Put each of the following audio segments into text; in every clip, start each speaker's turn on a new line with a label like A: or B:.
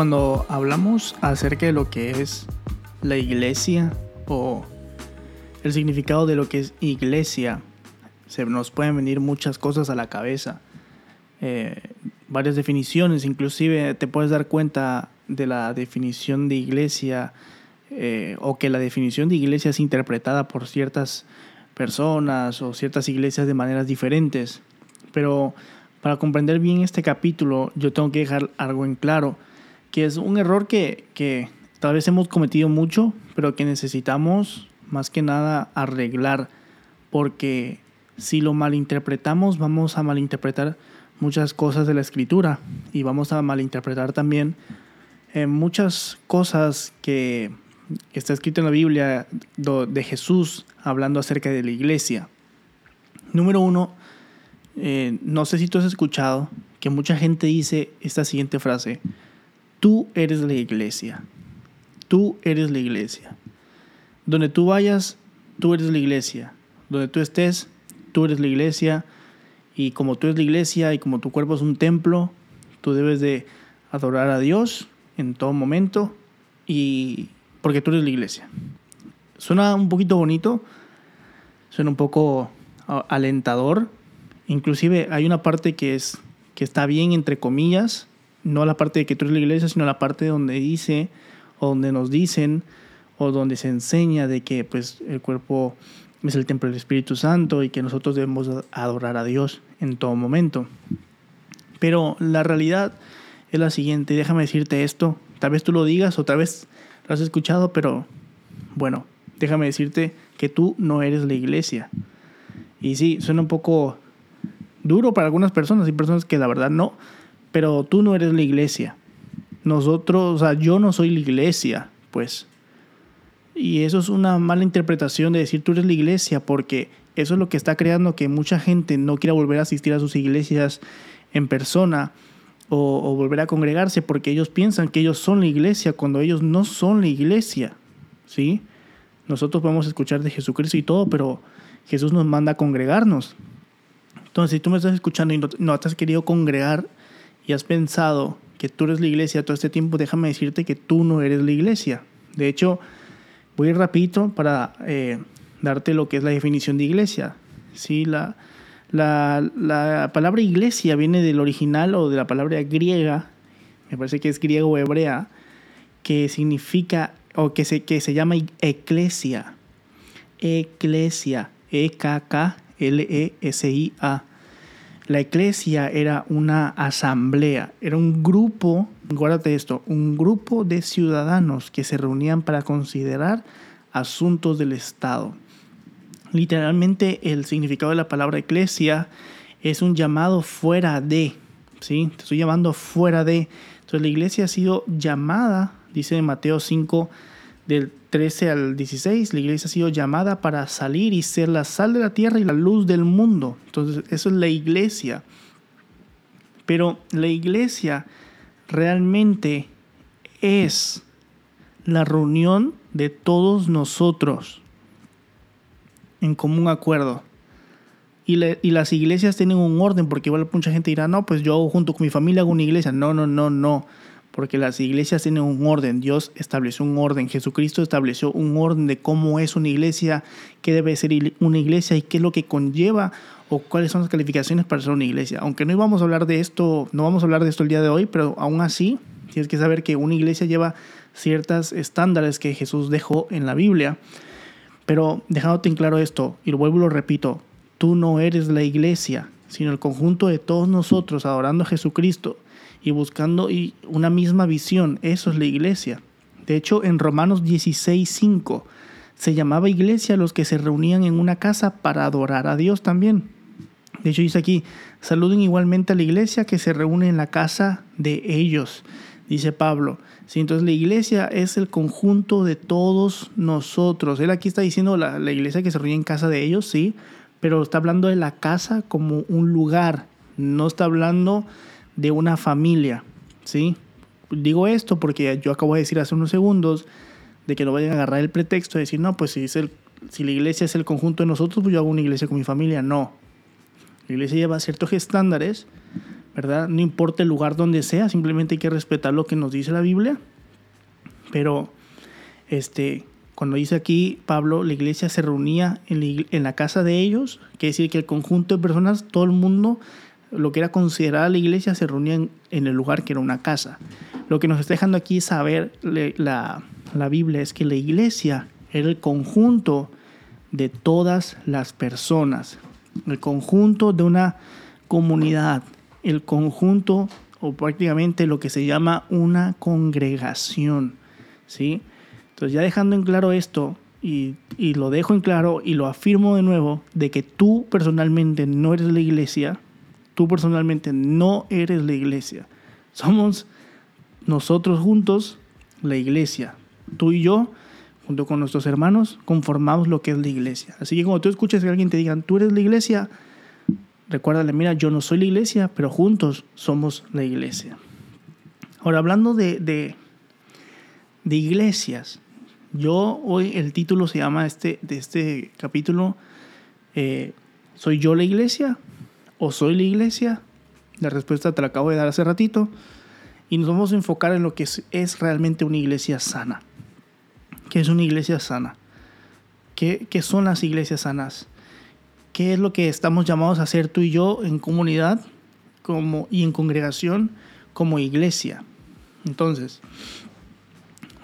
A: Cuando hablamos acerca de lo que es la iglesia o el significado de lo que es iglesia, se nos pueden venir muchas cosas a la cabeza. Eh, varias definiciones, inclusive te puedes dar cuenta de la definición de iglesia eh, o que la definición de iglesia es interpretada por ciertas personas o ciertas iglesias de maneras diferentes. Pero para comprender bien este capítulo yo tengo que dejar algo en claro, que es un error que, que tal vez hemos cometido mucho, pero que necesitamos más que nada arreglar, porque si lo malinterpretamos vamos a malinterpretar muchas cosas de la escritura y vamos a malinterpretar también eh, muchas cosas que está escrito en la Biblia de Jesús hablando acerca de la iglesia. Número uno, eh, no sé si tú has escuchado que mucha gente dice esta siguiente frase, tú eres la iglesia, tú eres la iglesia. Donde tú vayas, tú eres la iglesia. Donde tú estés, tú eres la iglesia. Y como tú eres la iglesia y como tu cuerpo es un templo, tú debes de adorar a Dios en todo momento y porque tú eres la iglesia. Suena un poquito bonito, suena un poco alentador. Inclusive hay una parte que es que está bien entre comillas, no la parte de que tú eres la iglesia, sino la parte donde dice o donde nos dicen o donde se enseña de que pues el cuerpo es el templo del Espíritu Santo y que nosotros debemos adorar a Dios en todo momento. Pero la realidad es la siguiente, déjame decirte esto, tal vez tú lo digas o tal vez lo has escuchado, pero bueno, déjame decirte que tú no eres la iglesia. Y sí, suena un poco duro para algunas personas, hay personas que la verdad no, pero tú no eres la iglesia. Nosotros, o sea, yo no soy la iglesia, pues. Y eso es una mala interpretación de decir tú eres la iglesia, porque eso es lo que está creando que mucha gente no quiera volver a asistir a sus iglesias en persona o, volver a congregarse porque ellos piensan que ellos son la iglesia cuando ellos no son la iglesia. ¿Sí? Nosotros podemos escuchar de Jesucristo y todo, pero Jesús nos manda a congregarnos. Entonces, si tú me estás escuchando y no, no te has querido congregar y has pensado que tú eres la iglesia todo este tiempo, déjame decirte que tú no eres la iglesia. De hecho, voy a ir rapidito para eh, darte lo que es la definición de iglesia. ¿sí? La, la, palabra iglesia viene del original o de la palabra griega, me parece que es griego o hebrea, que significa o que se, que se llama eclesia. Eclesia, E-K-K-L-E-S-I-A. La eclesia era una asamblea, era un grupo, guárdate esto, un grupo de ciudadanos que se reunían para considerar asuntos del Estado. Literalmente el significado de la palabra eclesia es un llamado fuera de, ¿sí? Te estoy llamando fuera de. Entonces la iglesia ha sido llamada, dice Mateo 5, del 13 al 16, la iglesia ha sido llamada para salir y ser la sal de la tierra y la luz del mundo. Entonces, eso es la iglesia. Pero la iglesia realmente es la reunión de todos nosotros en común acuerdo. Y, las iglesias tienen un orden, porque igual mucha gente dirá, no, pues yo junto con mi familia hago una iglesia. No, no, no, no porque las iglesias tienen un orden, Dios estableció un orden, Jesucristo estableció un orden de cómo es una iglesia, qué debe ser una iglesia y qué es lo que conlleva o cuáles son las calificaciones para ser una iglesia. Aunque no íbamos a hablar de esto, no vamos a hablar de esto el día de hoy, pero aún así tienes que saber que una iglesia lleva ciertos estándares que Jesús dejó en la Biblia. Pero dejándote en claro esto, y vuelvo y lo repito, tú no eres la iglesia, sino el conjunto de todos nosotros adorando a Jesucristo y buscando una misma visión. Eso es la iglesia. De hecho, en Romanos 16:5 se llamaba iglesia a los que se reunían en una casa para adorar a Dios también. De hecho, dice aquí, saluden igualmente a la iglesia que se reúne en la casa de ellos, dice Pablo. Sí, entonces la iglesia es el conjunto de todos nosotros. Él aquí está diciendo la, la iglesia que se reúne en casa de ellos, sí, pero está hablando de la casa como un lugar. No está hablando de una familia, ¿sí? Digo esto porque yo acabo de decir hace unos segundos de que no vayan a agarrar el pretexto de decir, no, pues si, es el, si la iglesia es el conjunto de nosotros, pues yo hago una iglesia con mi familia. No. La iglesia lleva ciertos estándares ¿verdad? No importa el lugar donde sea, simplemente hay que respetar lo que nos dice la Biblia. Pero, este, cuando dice aquí Pablo, la iglesia se reunía en la, casa de ellos, quiere decir que el conjunto de personas, todo el mundo, lo que era considerada la iglesia, se reunía en, el lugar que era una casa. Lo que nos está dejando aquí saber la, la Biblia es que la iglesia era el conjunto de todas las personas, el conjunto de una comunidad, el conjunto o prácticamente lo que se llama una congregación, ¿sí? Entonces ya dejando en claro esto y, y lo dejo en claro y lo afirmo de nuevo de que tú personalmente no eres la iglesia, tú personalmente no eres la iglesia. Somos nosotros juntos la iglesia. Tú y yo, junto con nuestros hermanos, conformamos lo que es la iglesia. Así que cuando tú escuches que alguien te diga, tú eres la iglesia, recuérdale, mira, yo no soy la iglesia, pero juntos somos la iglesia. Ahora, hablando de, de, iglesias, yo hoy el título se llama este, de este capítulo, eh, ¿soy yo la iglesia o soy la iglesia? La respuesta te la acabo de dar hace ratito. Y nos vamos a enfocar en lo que es, realmente una iglesia sana. ¿Qué es una iglesia sana? ¿Qué, ¿Qué son las iglesias sanas? qué es lo que estamos llamados a hacer tú y yo en comunidad como, y en congregación como iglesia. Entonces,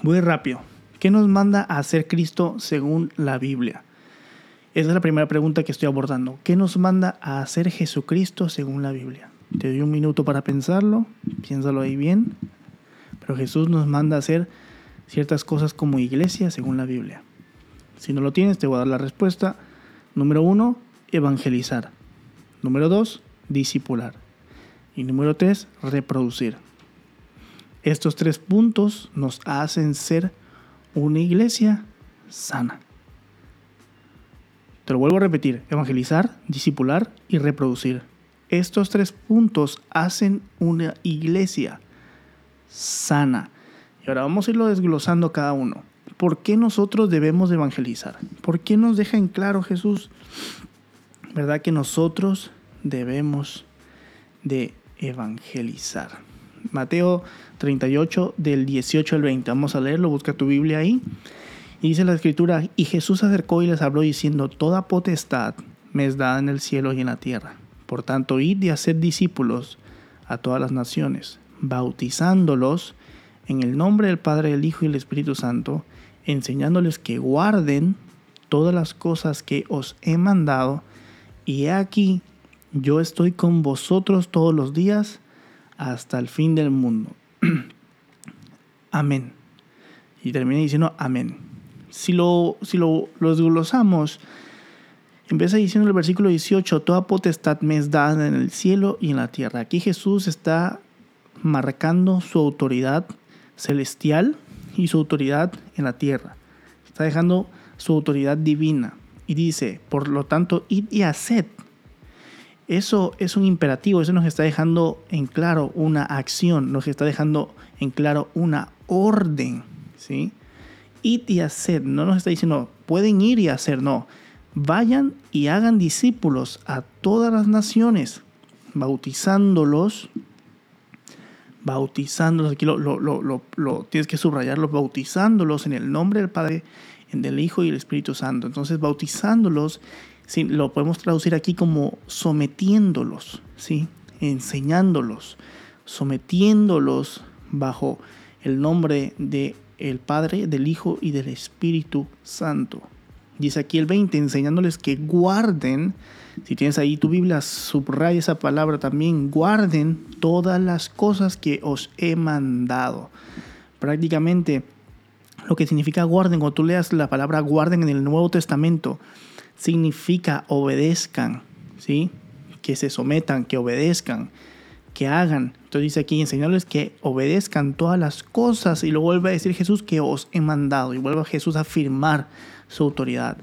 A: voy rápido. ¿Qué nos manda a hacer Cristo según la Biblia? Esa es la primera pregunta que estoy abordando. ¿Qué nos manda a hacer Jesucristo según la Biblia? Te doy un minuto para pensarlo, piénsalo ahí bien. Pero Jesús nos manda a hacer ciertas cosas como iglesia según la Biblia. Si no lo tienes, te voy a dar la respuesta. Número uno, evangelizar. Número dos, discipular. Y número tres, reproducir. Estos tres puntos nos hacen ser una iglesia sana. Te lo vuelvo a repetir, evangelizar, discipular y reproducir. Estos tres puntos hacen una iglesia sana. Y ahora vamos a irlo desglosando cada uno. ¿Por qué nosotros debemos evangelizar? ¿Por qué nos deja en claro Jesús ¿verdad? Que nosotros debemos de evangelizar. Mateo 38 del 18 al 20. Vamos a leerlo, busca tu Biblia ahí. Y dice la escritura, y Jesús se acercó y les habló diciendo, toda potestad me es dada en el cielo y en la tierra. Por tanto, id y haced discípulos a todas las naciones, bautizándolos en el nombre del Padre, del Hijo y del Espíritu Santo, enseñándoles que guarden todas las cosas que os he mandado, y aquí, yo estoy con vosotros todos los días hasta el fin del mundo. amén. Y termina diciendo amén. Si lo, si lo, desglosamos, empieza diciendo el versículo 18, toda potestad me es dada en el cielo y en la tierra. Aquí Jesús está marcando su autoridad celestial y su autoridad en la tierra. Está dejando su autoridad divina. Y dice, por lo tanto, id y haced. Eso es un imperativo, eso nos está dejando en claro una acción, nos está dejando en claro una orden, ¿sí? Id y haced, no nos está diciendo, pueden ir y hacer, no. Vayan y hagan discípulos a todas las naciones, bautizándolos, bautizándolos, aquí lo, lo, lo, lo tienes que subrayarlo, bautizándolos en el nombre del Padre, del Hijo y el Espíritu Santo. Entonces, bautizándolos, lo podemos traducir aquí como sometiéndolos, ¿sí? enseñándolos, sometiéndolos bajo el nombre de el Padre, del Hijo y del Espíritu Santo. Dice aquí el 20, enseñándoles que guarden, si tienes ahí tu Biblia, subraya esa palabra también, guarden todas las cosas que os he mandado. Prácticamente lo que significa guarden, cuando tú leas la palabra guarden en el Nuevo Testamento, significa obedezcan, ¿sí? Que se sometan, que obedezcan, que hagan. Entonces dice aquí, enseñarles que obedezcan todas las cosas y luego vuelve a decir Jesús que os he mandado y vuelve a Jesús a afirmar su autoridad.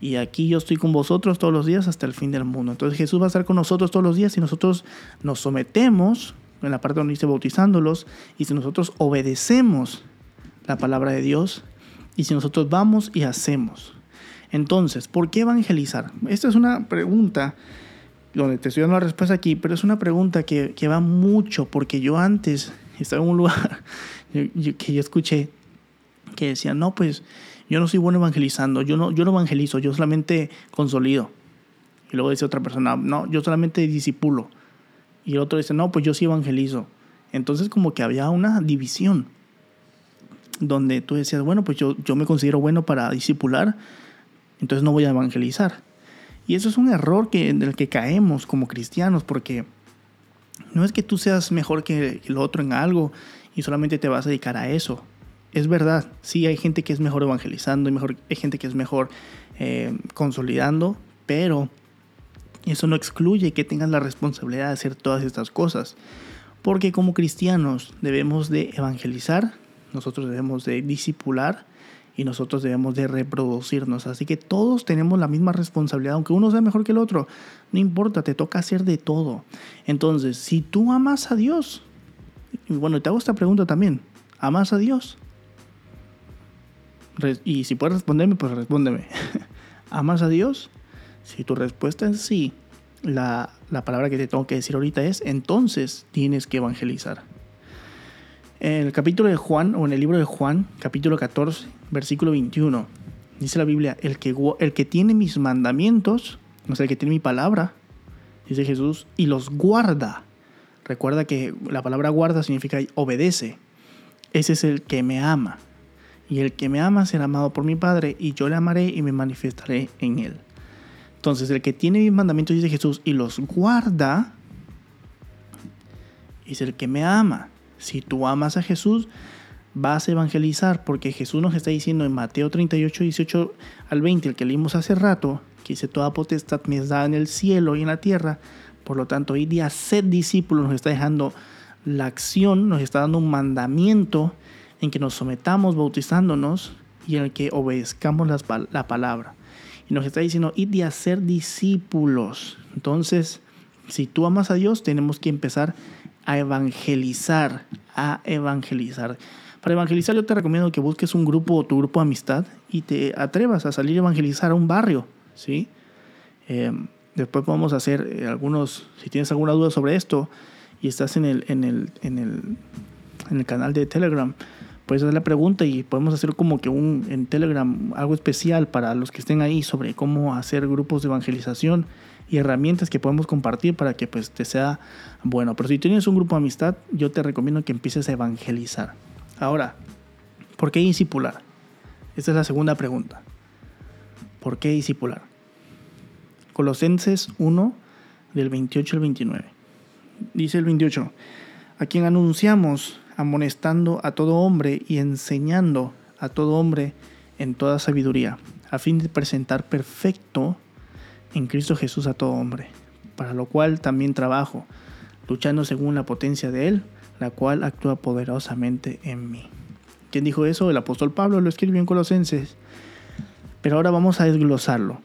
A: Y aquí yo estoy con vosotros todos los días hasta el fin del mundo. Entonces Jesús va a estar con nosotros todos los días y nosotros nos sometemos, en la parte donde dice bautizándolos, y si nosotros obedecemos la palabra de Dios y si nosotros vamos y hacemos. Entonces, ¿por qué evangelizar? Esta es una pregunta donde te estoy dando la respuesta aquí, pero es una pregunta que, que va mucho, porque yo antes estaba en un lugar que yo escuché que decía, no, pues yo no soy bueno evangelizando, yo no, yo no evangelizo, yo solamente consolido. Y luego dice otra persona, no, yo solamente disipulo. Y el otro dice, no, pues yo sí evangelizo. Entonces como que había una división donde tú decías, bueno, pues yo, yo me considero bueno para disipular, entonces no voy a evangelizar. Y eso es un error que, en el que caemos como cristianos, porque no es que tú seas mejor que el otro en algo y solamente te vas a dedicar a eso. Es verdad, sí hay gente que es mejor evangelizando, y mejor, hay gente que es mejor eh, consolidando, pero eso no excluye que tengas la responsabilidad de hacer todas estas cosas. Porque como cristianos debemos de evangelizar, nosotros debemos de disipular y nosotros debemos de reproducirnos. Así que todos tenemos la misma responsabilidad, aunque uno sea mejor que el otro. No importa, te toca hacer de todo. Entonces, si tú amas a Dios, y bueno, te hago esta pregunta también, ¿amas a Dios? Y si puedes responderme, pues respóndeme. ¿Amas a Dios? Si tu respuesta es sí, la, la palabra que te tengo que decir ahorita es, entonces tienes que evangelizar. En el capítulo de Juan, o en el libro de Juan, capítulo 14, versículo 21, dice la Biblia, el que, el que tiene mis mandamientos, o sea, el que tiene mi palabra, dice Jesús, y los guarda. Recuerda que la palabra guarda significa obedece. Ese es el que me ama. Y el que me ama será amado por mi Padre, y yo le amaré y me manifestaré en él. Entonces, el que tiene mis mandamientos, dice Jesús, y los guarda, es el que me ama. Si tú amas a Jesús, vas a evangelizar, porque Jesús nos está diciendo en Mateo 38, 18 al 20, el que leímos hace rato, que dice, toda potestad me es dada en el cielo y en la tierra, por lo tanto, hoy día ser discípulos nos está dejando la acción, nos está dando un mandamiento en que nos sometamos bautizándonos y en el que obedezcamos la palabra. Y nos está diciendo, id a ser discípulos. Entonces, si tú amas a Dios, tenemos que empezar a evangelizar, a evangelizar. Para evangelizar yo te recomiendo que busques un grupo o tu grupo de amistad y te atrevas a salir a evangelizar a un barrio, ¿sí? Em, después podemos hacer eh, algunos, si tienes alguna duda sobre esto y estás en el, en el, en el, en el canal de Telegram, puedes hacer la pregunta y podemos hacer como que un en Telegram algo especial para los que estén ahí sobre cómo hacer grupos de evangelización y herramientas que podemos compartir para que pues te sea bueno. Pero si tienes un grupo de amistad, yo te recomiendo que empieces a evangelizar. Ahora, ¿por qué discipular? Esta es la segunda pregunta. ¿Por qué discipular? Colosenses 1 del 28 al 29. Dice el 28, a quien anunciamos amonestando a todo hombre y enseñando a todo hombre en toda sabiduría, a fin de presentar perfecto en Cristo Jesús a todo hombre, para lo cual también trabajo, luchando según la potencia de Él, la cual actúa poderosamente en mí. ¿Quién dijo eso? El apóstol Pablo lo escribió en Colosenses. Pero ahora vamos a desglosarlo.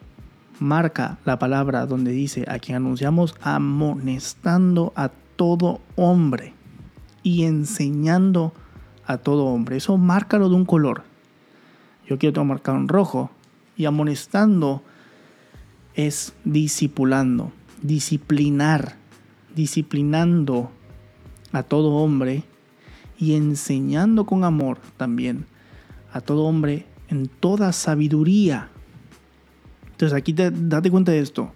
A: Marca la palabra donde dice a quien anunciamos amonestando a todo hombre y enseñando a todo hombre. Eso márcalo de un color. Yo quiero marcar un rojo. Y amonestando es discipulando, disciplinar, disciplinando a todo hombre y enseñando con amor también a todo hombre en toda sabiduría. Entonces aquí te, date cuenta de esto.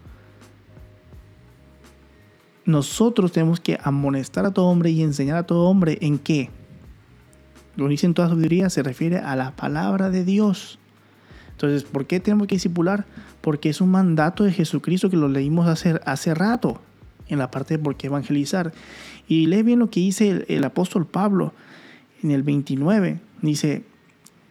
A: Nosotros tenemos que amonestar a todo hombre y enseñar a todo hombre en qué. Lo dice en toda sabiduría se refiere a la palabra de Dios. Entonces, ¿por qué tenemos que discipular? Porque es un mandato de Jesucristo que lo leímos hace, hace rato en la parte de por qué evangelizar. Y lee bien lo que dice el, apóstol Pablo en el 29. Dice,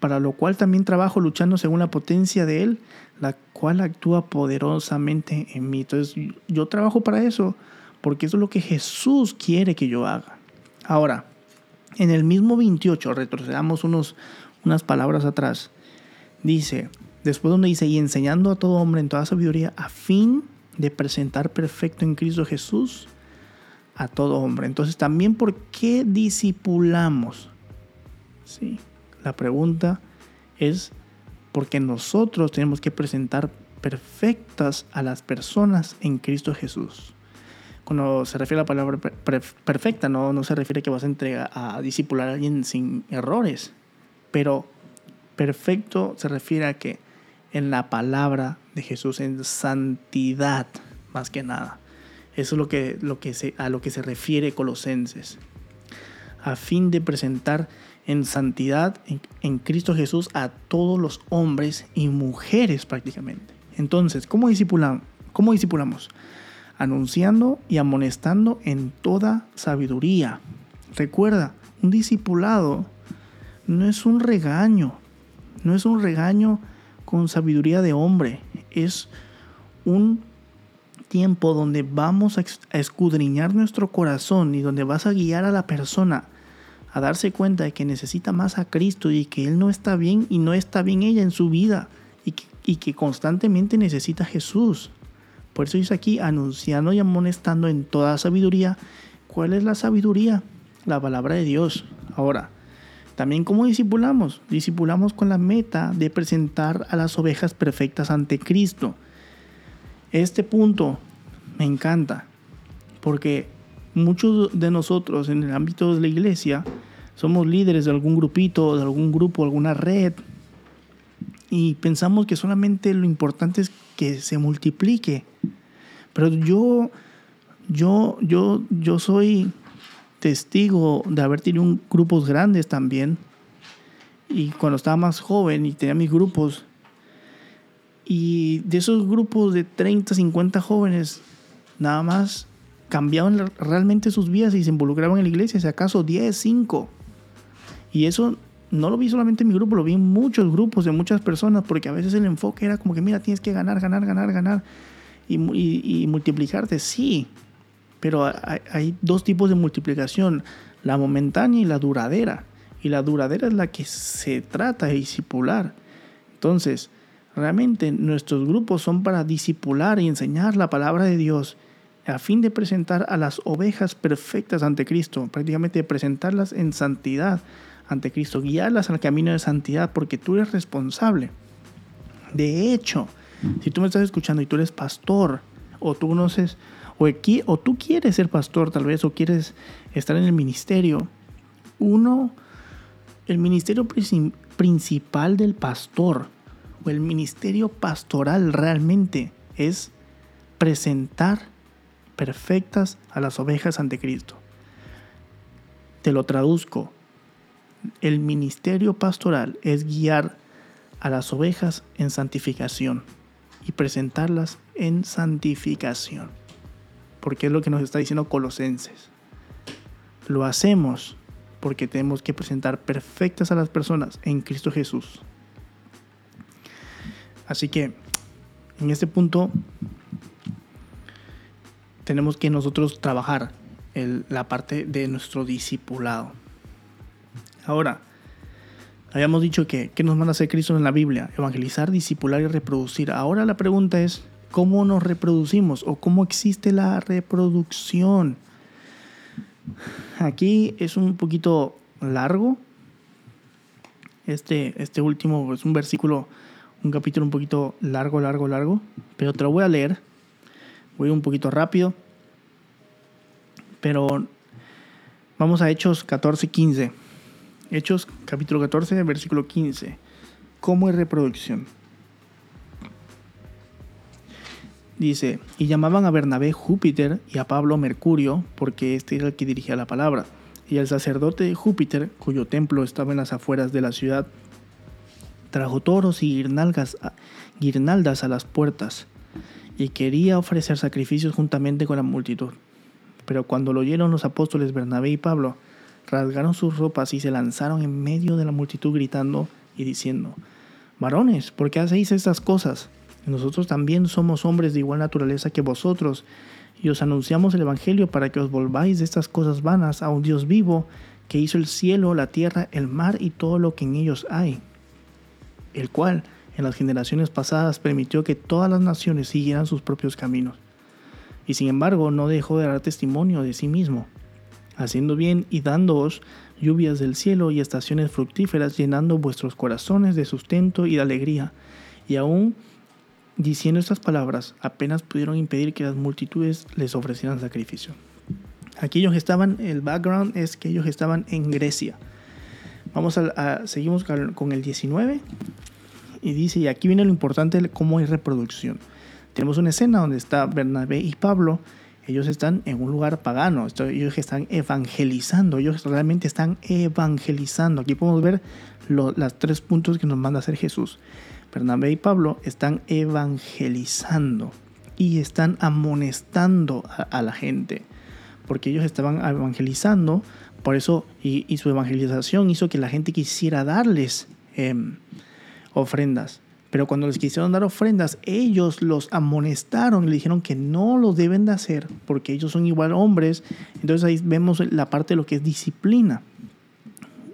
A: para lo cual también trabajo luchando según la potencia de Él, la cual actúa poderosamente en mí. Entonces yo trabajo para eso, porque eso es lo que Jesús quiere que yo haga. Ahora, en el mismo 28, retrocedamos unos, unas palabras atrás, dice, después donde dice, y enseñando a todo hombre en toda sabiduría, a fin de presentar perfecto en Cristo Jesús a todo hombre. Entonces, también, ¿por qué discipulamos? Sí, la pregunta es porque nosotros tenemos que presentar perfectas a las personas en Cristo Jesús. Cuando se refiere a la palabra perfecta, no, no se refiere a que vas a entregar a discipular a alguien sin errores, pero perfecto se refiere a que en la palabra de Jesús, en santidad, más que nada. Eso es lo que, lo que se, a lo que se refiere Colosenses. A fin de presentar en santidad en, Cristo Jesús a todos los hombres y mujeres prácticamente. Entonces, ¿cómo, discipulan, ¿cómo discipulamos? Anunciando y amonestando en toda sabiduría. Recuerda, un discipulado no es un regaño, no es un regaño con sabiduría de hombre, es un tiempo donde vamos a escudriñar nuestro corazón y donde vas a guiar a la persona a darse cuenta de que necesita más a Cristo y que Él no está bien y no está bien ella en su vida y que, constantemente necesita Jesús. Por eso dice aquí, anunciando y amonestando en toda sabiduría. ¿Cuál es la sabiduría? La palabra de Dios. Ahora, también cómo discipulamos. Discipulamos con la meta de presentar a las ovejas perfectas ante Cristo. Este punto me encanta porque muchos de nosotros en el ámbito de la iglesia somos líderes de algún grupito, de algún grupo, alguna red, y pensamos que solamente lo importante es que se multiplique. Pero yo, yo, yo, yo soy testigo de haber tenido grupos grandes también. Y cuando estaba más joven y tenía mis grupos, y de esos grupos de 30, 50 jóvenes, nada más cambiaban realmente sus vidas y se involucraban en la iglesia, si acaso 10, 5. Y eso no lo vi solamente en mi grupo, lo vi en muchos grupos de muchas personas, porque a veces el enfoque era como que, mira, tienes que ganar, ganar, ganar, ganar y, y, multiplicarte, sí, pero hay, dos tipos de multiplicación, la momentánea y la duradera. Y la duradera es la que se trata de disipular. Entonces, realmente nuestros grupos son para disipular y enseñar la palabra de Dios a fin de presentar a las ovejas perfectas ante Cristo, prácticamente presentarlas en santidad ante Cristo, guiarlas al camino de santidad, porque tú eres responsable. De hecho, si tú me estás escuchando y tú eres pastor, o tú conoces, o, tú quieres ser pastor tal vez, o quieres estar en el ministerio, uno, el ministerio principal del pastor, o el ministerio pastoral realmente es presentar perfectas a las ovejas ante Cristo. Te lo traduzco. El ministerio pastoral es guiar a las ovejas en santificación y presentarlas en santificación. Porque es lo que nos está diciendo Colosenses. Lo hacemos porque tenemos que presentar perfectas a las personas en Cristo Jesús. Así que en este punto tenemos que nosotros trabajar la parte de nuestro discipulado. Ahora, habíamos dicho que, ¿qué nos manda a hacer Cristo en la Biblia? Evangelizar, discipular y reproducir. Ahora la pregunta es, ¿cómo nos reproducimos o cómo existe la reproducción? Aquí es un poquito largo. Este, este último es un versículo, un capítulo un poquito largo, largo, largo, pero te lo voy a leer Voy un poquito rápido. Pero vamos a Hechos 14, 15. Hechos capítulo 14, versículo 15. ¿Cómo es reproducción? Dice, y llamaban a Bernabé Júpiter y a Pablo Mercurio, porque este era el que dirigía la palabra. Y el sacerdote Júpiter, cuyo templo estaba en las afueras de la ciudad, trajo toros y guirnaldas a las puertas y quería ofrecer sacrificios juntamente con la multitud. Pero cuando lo oyeron los apóstoles Bernabé y Pablo, rasgaron sus ropas y se lanzaron en medio de la multitud gritando y diciendo, Varones, ¿por qué hacéis estas cosas? Nosotros también somos hombres de igual naturaleza que vosotros, y os anunciamos el Evangelio para que os volváis de estas cosas vanas a un Dios vivo, que hizo el cielo, la tierra, el mar y todo lo que en ellos hay, el cual, en las generaciones pasadas permitió que todas las naciones siguieran sus propios caminos. Y sin embargo no dejó de dar testimonio de sí mismo, haciendo bien y dándoos lluvias del cielo y estaciones fructíferas, llenando vuestros corazones de sustento y de alegría, y aún Diciendo estas palabras, apenas pudieron impedir que las multitudes les ofrecieran sacrificio. Aquí ellos estaban, el background es que ellos estaban en Grecia. Vamos a, seguimos con el 19 y dice, y aquí viene lo importante cómo hay reproducción. Tenemos una escena donde está Bernabé y Pablo, ellos están en un lugar pagano, ellos están evangelizando, ellos realmente están evangelizando. Aquí podemos ver los tres puntos que nos manda a hacer Jesús. Bernabé y Pablo están evangelizando y están amonestando a la gente porque ellos estaban evangelizando, por eso, y, su evangelización hizo que la gente quisiera darles em, ofrendas. Pero cuando les quisieron dar ofrendas, ellos los amonestaron y le dijeron que no lo deben de hacer porque ellos son igual hombres. Entonces ahí vemos la parte de lo que es disciplina.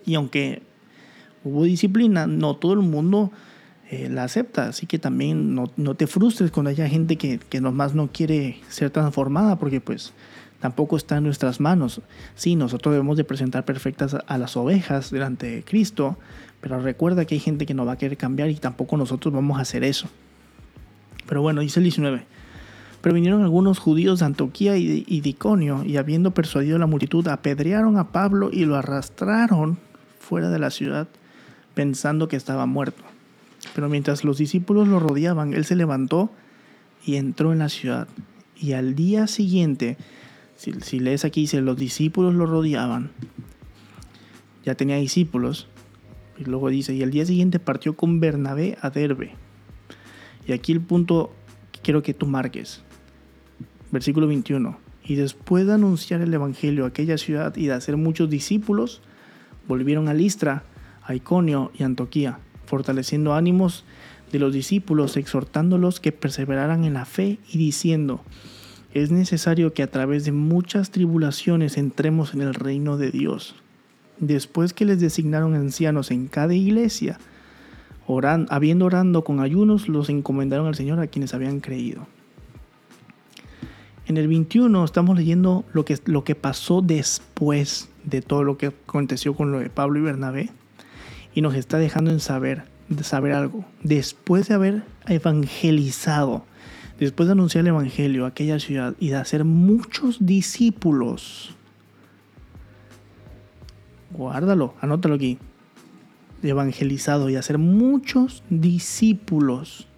A: Y aunque hubo disciplina, no todo el mundo eh, la acepta. Así que también no, no, te frustres cuando haya gente que, que nomás no quiere ser transformada porque pues tampoco está en nuestras manos. Sí, nosotros debemos de presentar perfectas a las ovejas delante de Cristo, pero recuerda que hay gente que no va a querer cambiar y tampoco nosotros vamos a hacer eso. Pero bueno, dice el 19. Pero vinieron algunos judíos de Antioquía y, y Diconio, y habiendo persuadido a la multitud, apedrearon a Pablo y lo arrastraron fuera de la ciudad, pensando que estaba muerto. Pero mientras los discípulos lo rodeaban, él se levantó y entró en la ciudad. Y al día siguiente si, lees aquí, dice, los discípulos lo rodeaban. Ya tenía discípulos. Y luego dice, y el día siguiente partió con Bernabé a Derbe. Y aquí el punto que quiero que tú marques. Versículo 21. Y después de anunciar el Evangelio a aquella ciudad y de hacer muchos discípulos, volvieron a Listra, a Iconio y Antoquía, fortaleciendo ánimos de los discípulos, exhortándolos que perseveraran en la fe y diciendo, es necesario que a través de muchas tribulaciones entremos en el reino de Dios. Después que les designaron ancianos en cada iglesia, habiendo orando con ayunos, los encomendaron al Señor a quienes habían creído. En el 21 estamos leyendo lo que, lo que pasó después de todo lo que aconteció con lo de Pablo y Bernabé y nos está dejando en saber, de saber algo. Después de haber evangelizado, después de anunciar el Evangelio a aquella ciudad y de hacer muchos discípulos, guárdalo, anótalo aquí, evangelizado y hacer muchos discípulos.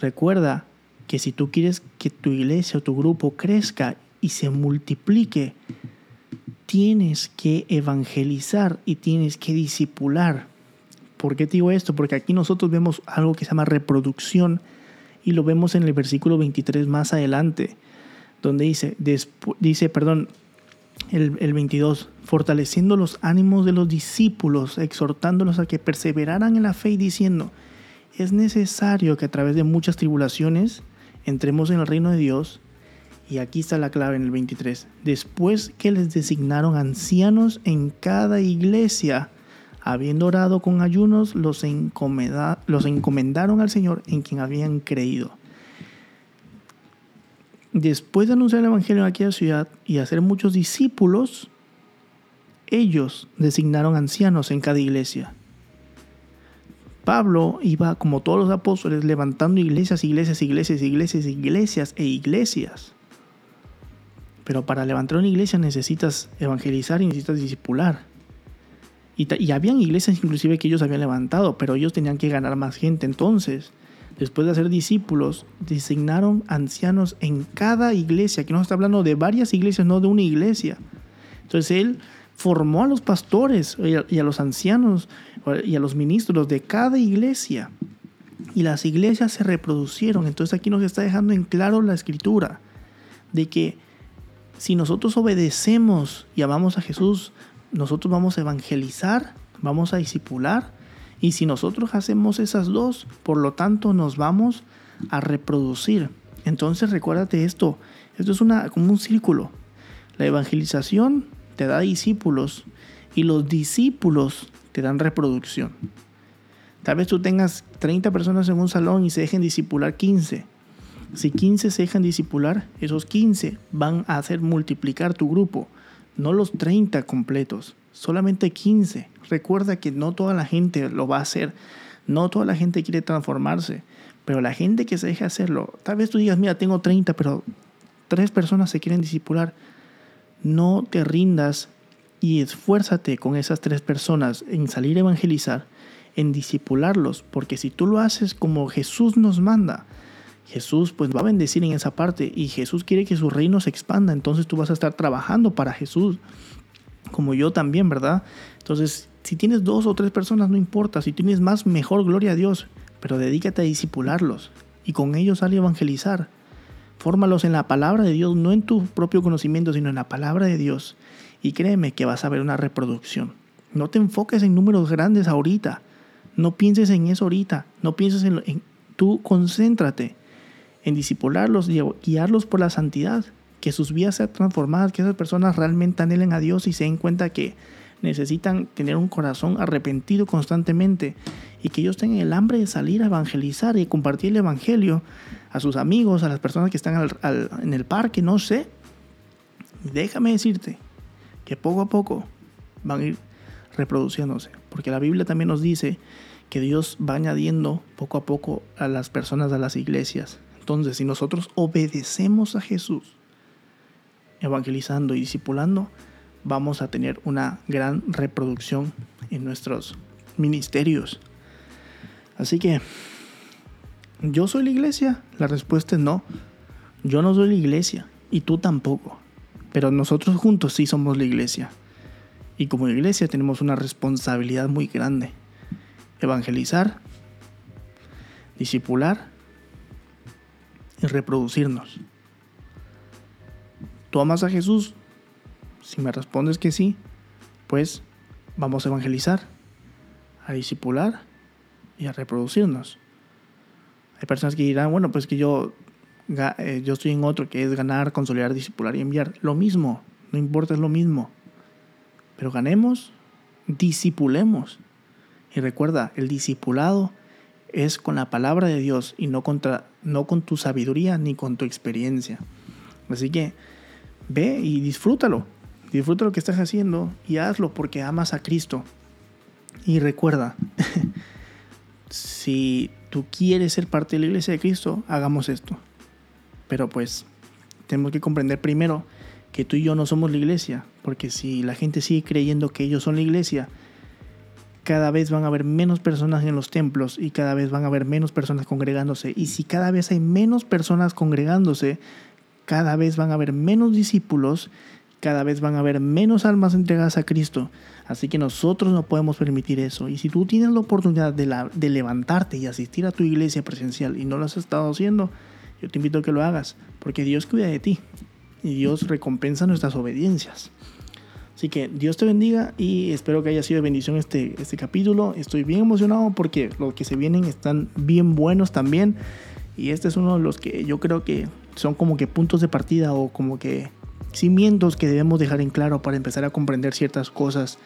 A: Recuerda que si tú quieres que tu iglesia o tu grupo crezca y se multiplique, tienes que evangelizar y tienes que discipular. ¿Por qué te digo esto? Porque aquí nosotros vemos algo que se llama reproducción y lo vemos en el versículo 23 más adelante, donde dice, dice perdón, el, el 22, fortaleciendo los ánimos de los discípulos, exhortándolos a que perseveraran en la fe y diciendo, es necesario que a través de muchas tribulaciones entremos en el reino de Dios. Y aquí está la clave en el 23. Después que les designaron ancianos en cada iglesia, habiendo orado con ayunos, los, los encomendaron al Señor en quien habían creído. Después de anunciar el Evangelio en aquella ciudad y hacer muchos discípulos, ellos designaron ancianos en cada iglesia. Pablo iba, como todos los apóstoles, levantando iglesias, iglesias, iglesias, iglesias, iglesias e iglesias. Pero para levantar una iglesia necesitas evangelizar y necesitas discipular. Y, habían iglesias inclusive que ellos habían levantado, pero ellos tenían que ganar más gente. Entonces, después de hacer discípulos, designaron ancianos en cada iglesia. Aquí no está hablando de varias iglesias, no de una iglesia. Entonces él formó a los pastores y a, los ancianos y a los ministros de cada iglesia. Y las iglesias se reproducieron. Entonces aquí nos está dejando en claro la escritura de que si nosotros obedecemos y amamos a Jesús, nosotros vamos a evangelizar, vamos a discipular, y si nosotros hacemos esas dos, por lo tanto nos vamos a reproducir. Entonces recuérdate esto, esto es una, como un círculo. La evangelización te da discípulos y los discípulos te dan reproducción. Tal vez tú tengas 30 personas en un salón y se dejen discipular 15. Si 15 se dejan discipular, esos 15 van a hacer multiplicar tu grupo no los 30 completos, solamente 15. Recuerda que no toda la gente lo va a hacer, no toda la gente quiere transformarse, Pero la gente que se deje hacerlo, tal vez tú digas, mira, tengo 30, pero tres personas se quieren disipular. No te rindas y esfuérzate con esas tres personas en salir a evangelizar, en disipularlos, porque si tú lo haces como Jesús nos manda, Jesús pues va a bendecir en esa parte y Jesús quiere que su reino se expanda, entonces tú vas a estar trabajando para Jesús, como yo también, ¿verdad? Entonces, si tienes dos o tres personas, no importa, si tienes más, mejor, gloria a Dios, pero dedícate a disipularlos y con ellos sale a evangelizar. Fórmalos en la palabra de Dios, no en tu propio conocimiento, sino en la palabra de Dios. Y créeme que vas a ver una reproducción. No te enfoques en números grandes ahorita. No pienses en eso ahorita. No pienses en, en tú concéntrate en disipularlos guiarlos por la santidad, que sus vidas sean transformadas, que esas personas realmente anhelen a Dios y se den cuenta que necesitan tener un corazón arrepentido constantemente y que ellos tengan el hambre de salir a evangelizar y compartir el evangelio a sus amigos, a las personas que están en el parque, no sé. Déjame decirte que poco a poco van a ir reproduciéndose, porque la Biblia también nos dice que Dios va añadiendo poco a poco a las personas a las iglesias. Entonces, si nosotros obedecemos a Jesús, evangelizando y discipulando, vamos a tener una gran reproducción en nuestros ministerios. Así que, ¿yo soy la iglesia? La respuesta es no. Yo no soy la iglesia y tú tampoco. Pero nosotros juntos sí somos la iglesia. Y como iglesia tenemos una responsabilidad muy grande. Evangelizar, discipular y reproducirnos. ¿Tú amas a Jesús? Si me respondes que sí, pues vamos a evangelizar, a discipular y a reproducirnos. Hay personas que dirán, bueno, pues que yo, eh, yo estoy en otro que es ganar, consolidar, discipular y enviar. Lo mismo, no importa, es lo mismo. Pero ganemos, discipulemos. Y recuerda, el discipulado es con la palabra de Dios y no, contra, no con tu sabiduría ni con tu experiencia. Así que ve y disfrútalo. Disfruta lo que estás haciendo y hazlo porque amas a Cristo. Y recuerda, si tú quieres ser parte de la iglesia de Cristo, hagamos esto. Pero pues tenemos que comprender primero que tú y yo no somos la iglesia, porque si la gente sigue creyendo que ellos son la iglesia, cada vez van a haber menos personas en los templos y cada vez van a haber menos personas congregándose. Y si cada vez hay menos personas congregándose, cada vez van a haber menos discípulos, cada vez van a haber menos almas entregadas a Cristo. Así que nosotros no podemos permitir eso. Y si tú tienes la oportunidad de, de levantarte y asistir a tu iglesia presencial y no lo has estado haciendo, yo te invito a que lo hagas, porque Dios cuida de ti y Dios recompensa nuestras obediencias. Así que Dios te bendiga y espero que haya sido de bendición este, este capítulo. Estoy bien emocionado porque los que se vienen están bien buenos también. Y este es uno de los que yo creo que son como que puntos de partida o como que cimientos que debemos dejar en claro para empezar a comprender ciertas cosas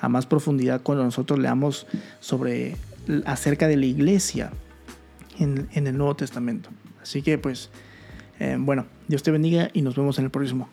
A: a más profundidad cuando nosotros leamos sobre acerca de la iglesia en, en el Nuevo Testamento. Así que pues, eh, bueno, Dios te bendiga y nos vemos en el próximo.